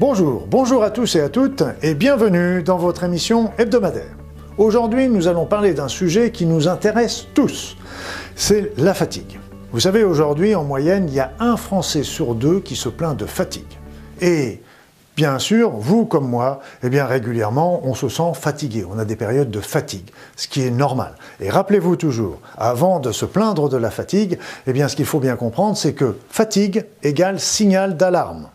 Bonjour, bonjour à tous et à toutes et bienvenue dans votre émission hebdomadaire. Aujourd'hui, nous allons parler d'un sujet qui nous intéresse tous, c'est la fatigue. Vous savez, aujourd'hui, en moyenne, il y a un Français sur deux qui se plaint de fatigue. Et bien sûr, vous comme moi, eh bien régulièrement, on se sent fatigué. On a des périodes de fatigue, ce qui est normal. Et rappelez-vous toujours, avant de se plaindre de la fatigue, eh bien ce qu'il faut bien comprendre, c'est que fatigue égale signal d'alarme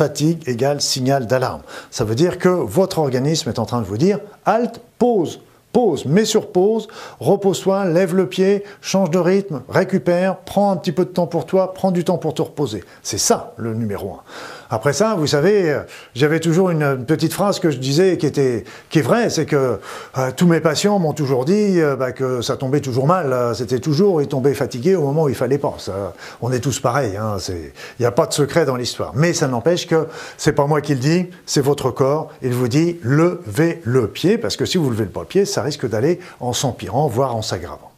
fatigue égale signal d'alarme. Ça veut dire que votre organisme est en train de vous dire halte, pause, pause, mets sur pause, repose-toi, lève le pied, change de rythme, récupère, prends un petit peu de temps pour toi, prends du temps pour te reposer. C'est ça le numéro un. Après ça, vous savez, euh, j'avais toujours une petite phrase que je disais qui était qui est vraie, c'est que euh, tous mes patients m'ont toujours dit euh, bah, que ça tombait toujours mal. C'était toujours ils tombaient fatigués au moment où il fallait pas. on est tous pareils. Hein, il n'y a pas de secret dans l'histoire. Mais ça n'empêche que c'est pas moi qui le dis, c'est votre corps. Il vous dit levez le pied parce que si vous levez pas le pied, ça risque d'aller en s'empirant, voire en s'aggravant.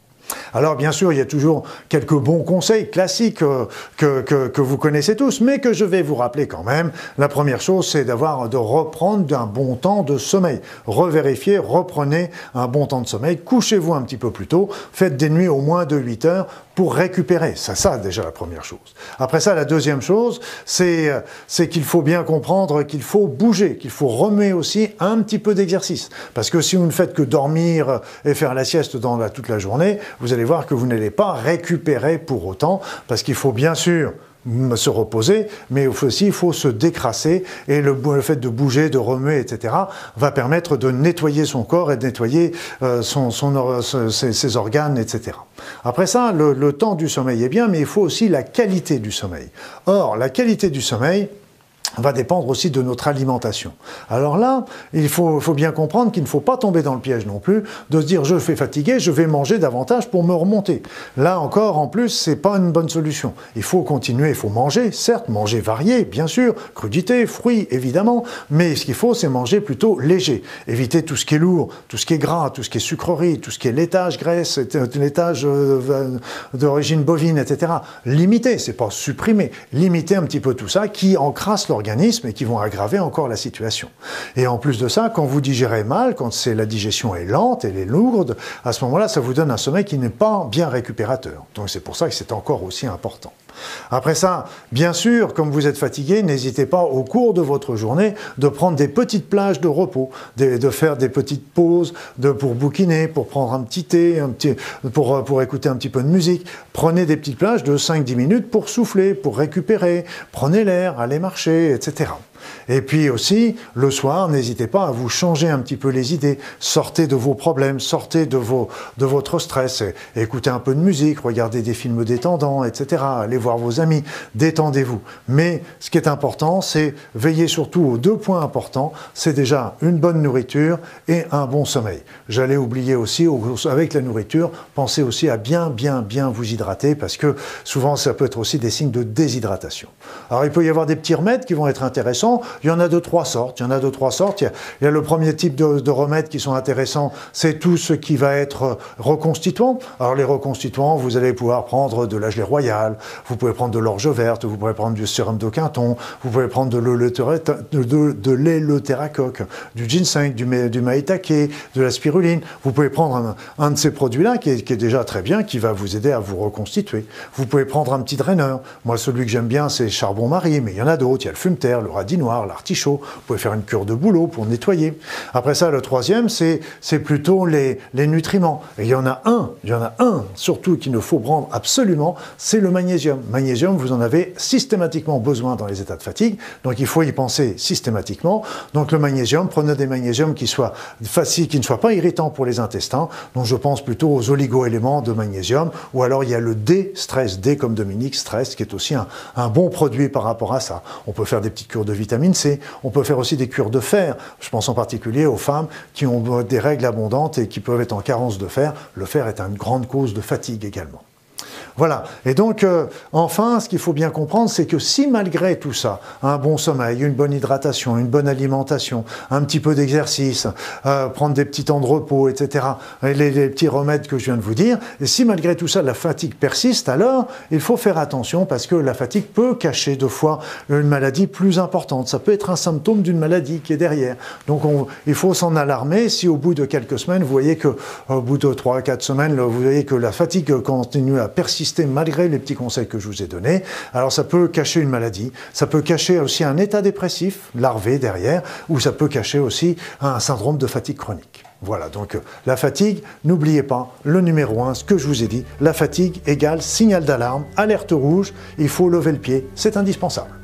Alors bien sûr, il y a toujours quelques bons conseils classiques euh, que, vous connaissez tous, mais que je vais vous rappeler quand même. La première chose, c'est d'avoir de reprendre d'un bon temps de sommeil. Revérifiez, reprenez un bon temps de sommeil, couchez-vous un petit peu plus tôt, faites des nuits au moins de 8 heures pour récupérer. C'est ça déjà la première chose. Après ça, la deuxième chose, c'est c'est qu'il faut bien comprendre qu'il faut bouger, qu'il faut remuer aussi un petit peu d'exercice. Parce que si vous ne faites que dormir et faire la sieste dans la, toute la journée, vous allez voir que vous n'allez pas récupérer pour autant, parce qu'il faut bien sûr se reposer, mais aussi il faut se décrasser et le, fait de bouger, de remuer, etc., va permettre de nettoyer son corps et de nettoyer euh, son, ses, organes, etc. Après ça, le, le temps du sommeil est bien, mais il faut aussi la qualité du sommeil. Or, la qualité du sommeil, va dépendre aussi de notre alimentation. Alors là, il faut, bien comprendre qu'il ne faut pas tomber dans le piège non plus de se dire je fais fatiguer, je vais manger davantage pour me remonter. Là encore, en plus, c'est pas une bonne solution. Il faut continuer, il faut manger, certes, manger varié, bien sûr, crudité, fruits, évidemment, mais ce qu'il faut, c'est manger plutôt léger. Éviter tout ce qui est lourd, tout ce qui est gras, tout ce qui est sucrerie, tout ce qui est laitage, graisse, laitage euh, d'origine bovine, etc. Limiter, c'est pas supprimer, limiter un petit peu tout ça qui encrasse l'organisme et qui vont aggraver encore la situation. Et en plus de ça, quand vous digérez mal, quand c'est la digestion est lente, elle est lourde, à ce moment-là, ça vous donne un sommeil qui n'est pas bien récupérateur. Donc c'est pour ça que c'est encore aussi important. Après ça, bien sûr, comme vous êtes fatigué, n'hésitez pas au cours de votre journée de prendre des petites plages de repos, de, faire des petites pauses de, pour bouquiner, pour prendre un petit thé, un petit, pour, pour écouter un petit peu de musique. Prenez des petites plages de 5-10 minutes pour souffler, pour récupérer. Prenez l'air, allez marcher, etc. Et puis aussi, le soir, n'hésitez pas à vous changer un petit peu les idées. Sortez de vos problèmes, sortez de, vos, de votre stress, écoutez un peu de musique, regardez des films détendants, etc. Allez voir vos amis, détendez-vous. Mais ce qui est important, c'est veiller surtout aux deux points importants. C'est déjà une bonne nourriture et un bon sommeil. J'allais oublier aussi, avec la nourriture, pensez aussi à bien, bien, bien vous hydrater parce que souvent, ça peut être aussi des signes de déshydratation. Alors, il peut y avoir des petits remèdes qui vont être intéressants il y en a de trois sortes. Il y en a de trois sortes. Il y a, le premier type de, remèdes qui sont intéressants, c'est tout ce qui va être reconstituant. Alors les reconstituants, vous allez pouvoir prendre de la gelée royale, vous pouvez prendre de l'orge verte, vous pouvez prendre du sérum de quinton, vous pouvez prendre de l'éleutéracoque, du ginseng, du, du maïtake, de la spiruline. Vous pouvez prendre un, de ces produits-là qui est, déjà très bien, qui va vous aider à vous reconstituer. Vous pouvez prendre un petit draineur. Moi, celui que j'aime bien, c'est charbon-marie, mais il y en a d'autres. Il y a le fume le l'artichaut. Vous pouvez faire une cure de boulot pour nettoyer. Après ça, le troisième, c'est, plutôt les, les nutriments. Et il y en a un, il y en a un surtout qu'il ne faut prendre absolument, c'est le magnésium. Magnésium, vous en avez systématiquement besoin dans les états de fatigue, donc il faut y penser systématiquement. Donc le magnésium, prenez des magnésiums qui soient faciles, qui ne soient pas irritants pour les intestins. Donc je pense plutôt aux oligo-éléments de magnésium, ou alors il y a le D-stress, D comme Dominique, stress, qui est aussi un, un bon produit par rapport à ça. On peut faire des petites cures de vitamine On peut faire aussi des cures de fer. Je pense en particulier aux femmes qui ont des règles abondantes et qui peuvent être en carence de fer. Le fer est une grande cause de fatigue également. Voilà. Et donc, euh, enfin, ce qu'il faut bien comprendre, c'est que si malgré tout ça, un bon sommeil, une bonne hydratation, une bonne alimentation, un petit peu d'exercice, euh, prendre des petits temps de repos, etc., les, les, petits remèdes que je viens de vous dire, et si malgré tout ça, la fatigue persiste, alors il faut faire attention parce que la fatigue peut cacher deux fois une maladie plus importante. Ça peut être un symptôme d'une maladie qui est derrière. Donc, on, il faut s'en alarmer si au bout de quelques semaines, vous voyez que au bout de 3-4 semaines, vous voyez que la fatigue continue à malgré les petits conseils que je vous ai donnés. Alors ça peut cacher une maladie, ça peut cacher aussi un état dépressif larvé derrière, ou ça peut cacher aussi un syndrome de fatigue chronique. Voilà, donc la fatigue, n'oubliez pas, le numéro 1, ce que je vous ai dit, la fatigue égale signal d'alarme, alerte rouge, il faut lever le pied, c'est indispensable.